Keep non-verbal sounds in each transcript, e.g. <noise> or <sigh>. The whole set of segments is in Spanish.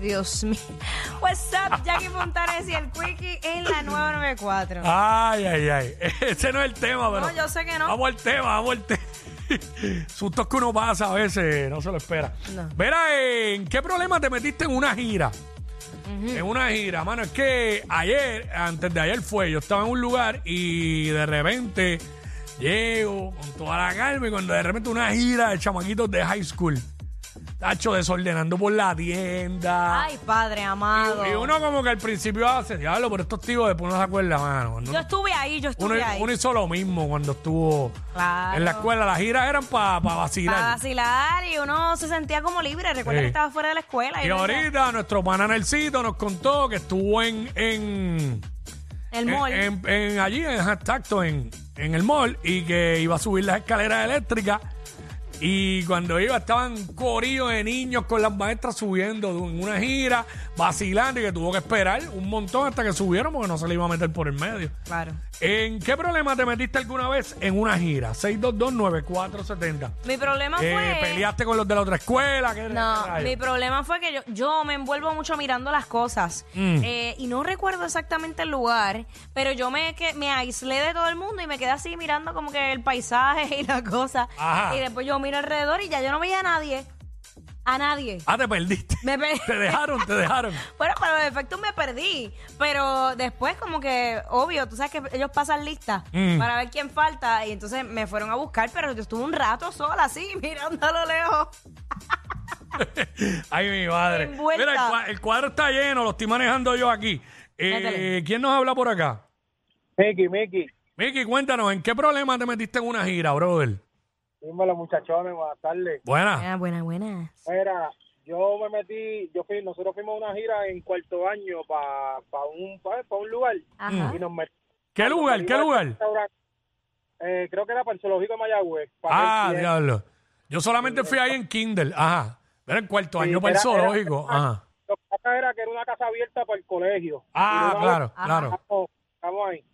Dios mío. What's up, Jackie Fontanes y el Quickie en la 994. Ay, ay, ay. <laughs> Ese no es el tema, pero. No, yo sé que no. Vamos al tema, vamos al tema. <laughs> Sustos que uno pasa a veces, no se lo espera. No. Verá, ¿en qué problema te metiste en una gira? En una gira, mano, es que ayer, antes de ayer fue, yo estaba en un lugar y de repente llego con toda la calma y cuando de repente una gira de chamaquitos de high school, tacho desordenando por la tienda. Ay, padre amado. y uno como que al principio hace, diablo, por estos tíos después no se acuerda, mano. Cuando Yo estuve ahí, yo uno, estuve ahí. uno hizo lo mismo cuando estuvo Claro. en la escuela. Las giras eran para vacilar. Para vacilar y uno se sentía como libre. Recuerda Sí. que estaba fuera de la escuela. y uno ahorita nuestro pana Nelsito nos contó que estuvo en, en, El mall. en, en- allí, en exacto, en, en el mall y que iba a subir las escaleras eléctricas. Y cuando iba estaban corillos de niños con las maestras subiendo en una gira, vacilando y que tuvo que esperar un montón hasta que subieron porque no se le iba a meter por el medio. Claro. ¿En qué problema te metiste alguna vez en una gira? 6229470. Mi problema Eh, fue. ¿Peleaste con los de la otra escuela? ¿Qué No, mi problema fue que yo, yo me envuelvo mucho mirando las cosas Mm. Eh, y no recuerdo exactamente el lugar, pero yo me, que, me aislé de todo el mundo y me quedé así mirando como que el paisaje <laughs> y la cosa. Ajá. Y después yo alrededor y ya yo no veía a nadie. A nadie. Ah, te perdiste. Me per- <laughs> Te dejaron, te dejaron. <laughs> Bueno, para los efectos me perdí. Pero después, como que, obvio, tú sabes que ellos pasan lista Mm. para ver quién falta. Y entonces me fueron a buscar, pero yo estuve un rato sola, así, <laughs> mirando a lo lejos. Ay, mi madre. Envuelta. Mira, el, cua- el cuadro está lleno, lo estoy manejando yo aquí. Eh, Métele. ¿Quién nos habla por acá? Miki, Miki, Miki, cuéntanos, ¿en qué problema te metiste en una gira, brother? Dímelo muchachones, buenas tardes. Buena. Buena, buena, buena. Mira, yo me metí, yo fui, nosotros fuimos a una gira en cuarto año para un, pa, pa un lugar Ajá. y nos. ¿Qué lugar? ¿Qué lugar? Eh, creo que era para el zoológico de Mayagüez. para Ah, ver si- diablo. Yo solamente fui ahí en Kindle. Ajá. Era en cuarto Sí, año para el era- zoológico. era- Ajá. Lo que pasa era que era una casa abierta para el colegio. Ah, Y una claro, claro. Estamos, estamos ahí.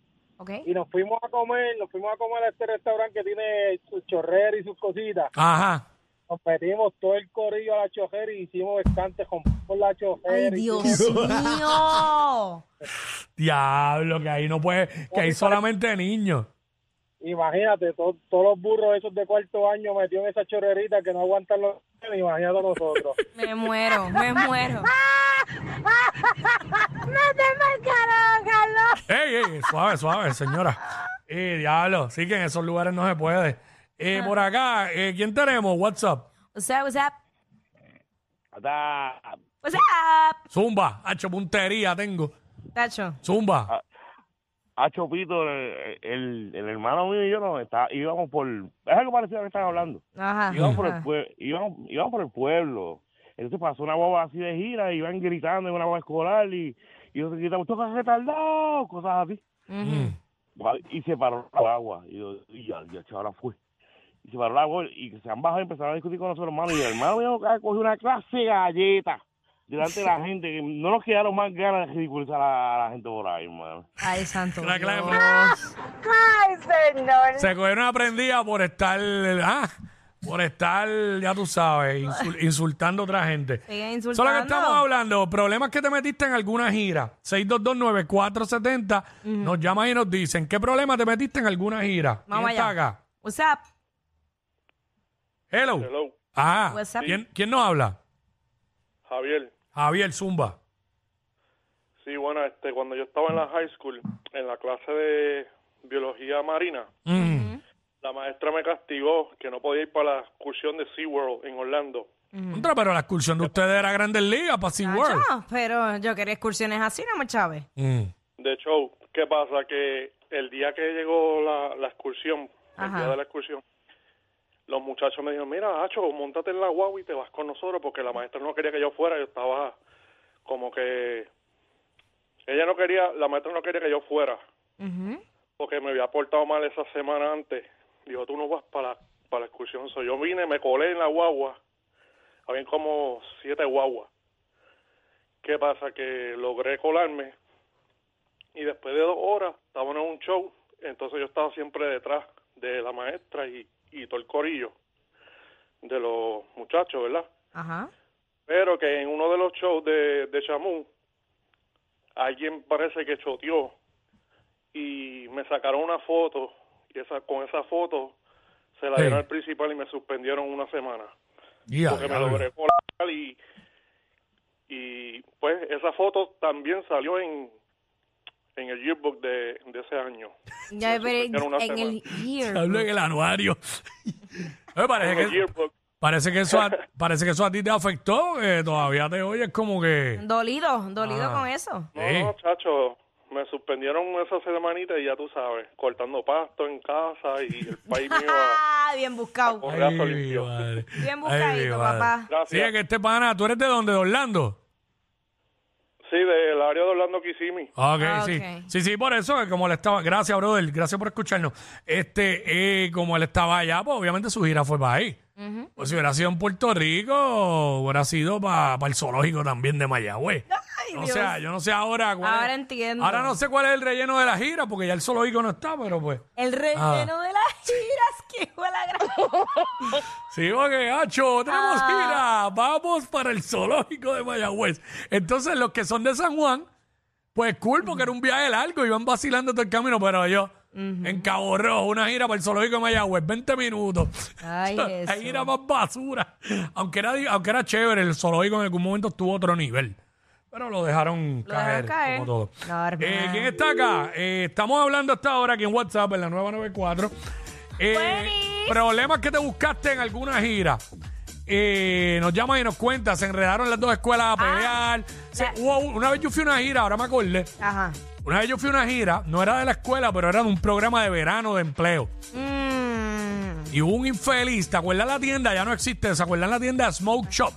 Y nos fuimos a comer, nos fuimos a comer a este restaurante que tiene sus chorreras y sus cositas. Ajá. Nos metimos todo el corillo a la chojera y hicimos bastante con la chojera. Ay, Dios <laughs> mío. Diablo, que ahí no puede, que hay solamente niños. Imagínate, to- todos los burros esos de cuarto año metidos en esa chorrerita que no aguantan los... Imagínate nosotros. <laughs> Me muero, me muero. Ey, ey, suave, suave, señora. Eh, diablo, sí que en esos lugares no se puede. Eh, por acá, eh, ¿quién tenemos? WhatsApp. What's up, what's up? What's up? Zumba, hacho puntería tengo. Tacho. Zumba. a Chopito, el, el, el hermano mío y yo no, está, íbamos por... Es algo parecido a lo que están hablando. Ajá. Íbamos por, el íbamos, íbamos por el pueblo. Entonces pasó una boba así de gira y iban gritando en una boba escolar y, y yo gritaba, ¡tú estás retardado! Cosas así. Y se paró la agua. Y yo, y ya, ya, chaval, fue. Y se paró la agua y que se han bajado y empezaron a discutir con nosotros, hermano. Y el hermano mío cogió una clase de galleta delante de la gente. que No nos quedaron más ganas de ridiculizar a, a la gente por ahí, hermano. Ay, santo. La clave. Dios. Se cogieron una prendida por estar, ah, por estar, ya tú sabes, insul- <laughs> insultando a otra gente. Sigue Eso es lo que estamos hablando. Problemas que te metiste en alguna gira. 6229470. Nos llaman y nos dicen, ¿qué problema te metiste en alguna gira? Vamos ¿Quién está allá. acá? What's up? Hello. Hello, Ah, What's up? ¿quién, quién nos habla? Javier. Javier Zumba. Sí, bueno, este, cuando yo estaba en la high school, en la clase de biología marina, Mm. La maestra me castigó que no podía ir para la excursión de SeaWorld en Orlando. Contra, pero la excursión de ustedes era Grandes Ligas para SeaWorld. Tacho, pero yo quería excursiones así, ¿no, Chávez? Mm. De hecho, ¿qué pasa? Que el día que llegó la, la excursión, el día de la excursión, los muchachos me dijeron, mira, Hacho, montate en la guagua y te vas con nosotros, porque la maestra no quería que yo fuera, yo estaba como que... Ella no quería, la maestra no quería que yo fuera, porque me había portado mal esa semana antes. Dijo, tú no vas para, la- para la excursión. So, yo vine, me colé en la guagua. Habían como siete guaguas. ¿Qué pasa? Que logré colarme y después de dos horas estábamos en un show. Entonces yo estaba siempre detrás de la maestra y, y todo el corillo de los muchachos, ¿verdad? Ajá. Pero que en uno de los shows de, de Chamú, alguien parece que choteó y me sacaron una foto y esa con esa foto se la Sí. dieron al principal y me suspendieron una semana. Porque me logré colar y, y pues esa foto también salió en en el yearbook de, de ese año. Ya, pero en el year. Hablo en el anuario. <laughs> Me parece En el que, yearbook. parece que eso a, <laughs> parece que eso a ti te afectó, que todavía te oyes como que... Dolido, dolido Ah. con eso. No, Sí. no, chacho, me suspendieron esa semanita y ya tú sabes, cortando pasto en casa y el <laughs> país mío a, Ah, bien buscado. Ay, mi madre. Bien buscadito, papá. Sí, Gracias. es que este pana, ¿tú eres de dónde? ¿De Orlando? Sí, del área de Orlando Kissimmee. Ok, Ah, sí. ok. Sí, sí, por eso, que como él estaba, gracias, brother, gracias por escucharnos. Este, eh, como él estaba allá, pues obviamente su gira fue para ahí. Pues si hubiera sido en Puerto Rico, hubiera sido para el zoológico también de Mayagüez. O Dios. sea, yo no sé ahora cuál es- Ahora entiendo. Ahora no sé cuál es el relleno de la gira, porque ya el zoológico no está, pero pues. El relleno Ah. de las <laughs> giras, que fue la gran... <laughs> Sí, porque, Hacho, tenemos Ah. gira. Vamos para el zoológico de Mayagüez. Entonces, los que son de San Juan, pues cool, porque era un viaje largo, iban vacilando todo el camino, pero yo, en Cabo Rojo, una gira para el zoológico de Mayagüez, 20 minutos. Ay, <laughs> Jesús. gira más basura. Aunque era, aunque era chévere, el zoológico en algún momento tuvo otro nivel. Pero lo dejaron Lo caer, dejaron caer. como todo. Normal. Eh, ¿Quién está acá? Eh, estamos hablando hasta ahora aquí en WhatsApp, en la nueva 94. Eh, Buenis. problemas que te buscaste en alguna gira. Eh, nos llaman y nos cuentan, se enredaron las dos escuelas a pelear. Se- la- hubo un- una vez yo fui a una gira, ahora me acordé. Ajá. Una vez yo fui a una gira, no era de la escuela, pero era de un programa de verano de empleo. Mm. Y hubo un infeliz, ¿te acuerdas la tienda? Ya no existe, ¿se acuerdan la tienda Smoke Shop?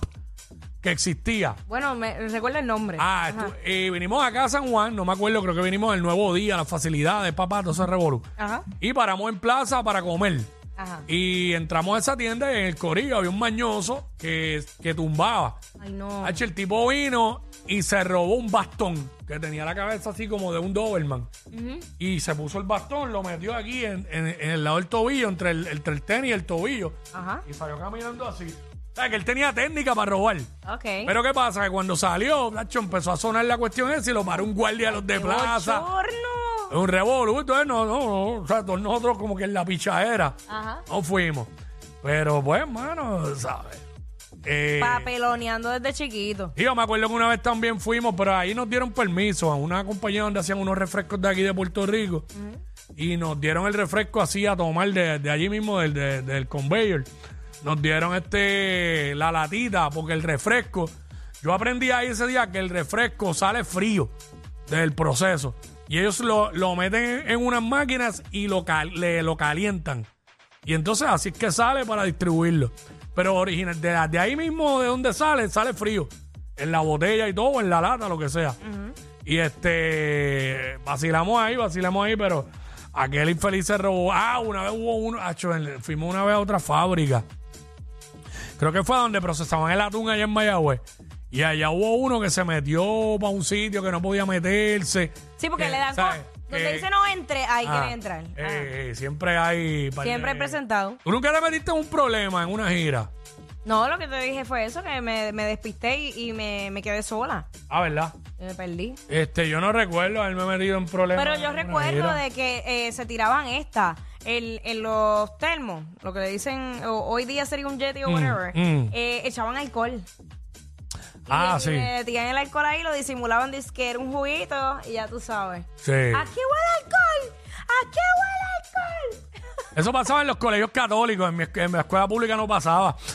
Que existía. Bueno, me recuerda el nombre. Ah, Ajá. estu- eh, vinimos acá a San Juan, no me acuerdo, creo que vinimos el nuevo día, las facilidades, papá, todo ese revolú. Ajá. Y paramos en plaza para comer. Ajá. Y entramos a esa tienda y en el corillo había un mañoso que, que tumbaba. Ay, no. El tipo vino y se robó un bastón que tenía la cabeza así como de un Doberman. Y se puso el bastón, lo metió aquí en, en- en el lado del tobillo, entre el, entre el tenis y el tobillo. Ajá. Y salió caminando así. O sea, que él tenía técnica para robar. Ok. Pero ¿qué pasa? Que cuando salió, Nacho, empezó a sonar la cuestión esa y lo paró un guardia de los de ¡Qué plaza. Es un revolú. Entonces, no, no, no. O sea, todos nosotros como que en la pichadera Ajá. no fuimos. Pero, pues, mano, ¿sabes? Eh, Papeloneando desde chiquito. y yo me acuerdo que una vez también fuimos, pero ahí nos dieron permiso a una compañía donde hacían unos refrescos de aquí de Puerto Rico. Y nos dieron el refresco así a tomar de, de allí mismo, del, de- del conveyor. Nos dieron este la latita, porque el refresco, yo aprendí ahí ese día que el refresco sale frío del proceso. Y ellos lo, lo meten en, unas máquinas y lo, cal- le, lo calientan. Y entonces así es que sale para distribuirlo. Pero original, de, de ahí mismo de donde sale, sale frío. En la botella y todo, en la lata, lo que sea. Y este, vacilamos ahí, vacilamos ahí, pero aquel infeliz se robó. Ah, una vez hubo uno, acho, fuimos una vez a otra fábrica. Creo que fue donde procesaban el atún allá en Mayagüez. Y allá hubo uno que se metió para un sitio que no podía meterse. Sí, porque Que, le dan... ¿sabes? Donde dice no entre, ahí Ah, quiere entrar. eh, Ajá. eh, siempre hay. Siempre he presentado. ¿Tú nunca te metiste un problema en una gira? No, lo que te dije fue eso, que me, me despisté y, y me, me quedé sola. Ah, ¿verdad? Y me perdí. Este, yo no recuerdo haberme metido en problemas. Pero yo recuerdo gira. de que eh, se tiraban esta el- en los termos, lo que le dicen, o- hoy día sería un jetty o whatever, mm. eh, echaban alcohol. Ah, sí. le metían el alcohol ahí, lo disimulaban, dice que era un juguito y ya tú sabes. Sí. ¿A qué huele alcohol? ¿A qué huele alcohol? <laughs> Eso pasaba en los colegios católicos. En mi, en mi escuela pública no pasaba. <laughs>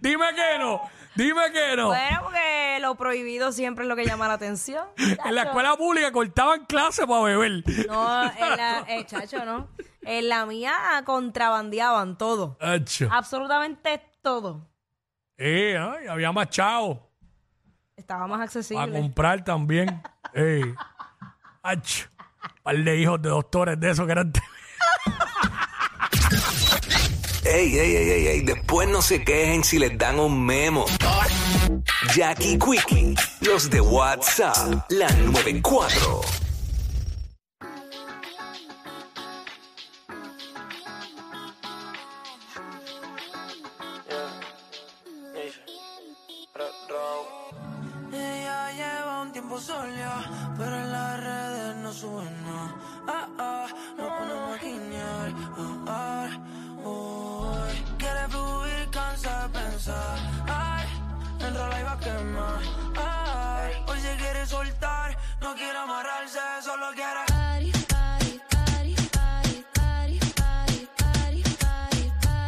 Dime que no. Dime que no. Bueno, porque lo prohibido siempre es lo que llama la atención. <laughs> En la escuela pública cortaban clases para beber. No, en la, eh, chacho, no. En la mía contrabandeaban todo. Absolutamente todo. Eh, ay, había más chavos Estaba más accesible. comprar también. <laughs> Ey. Acho. Par de hijos de doctores de esos que eran. Ey, ey, ey, ey, Después no se quejen si les dan un memo. Jackie Quickie, los de WhatsApp, la 94. Ella lleva un tiempo pero las redes no suena. Ah, ah, no quemar. Ay, hoy se quiere soltar, no quiero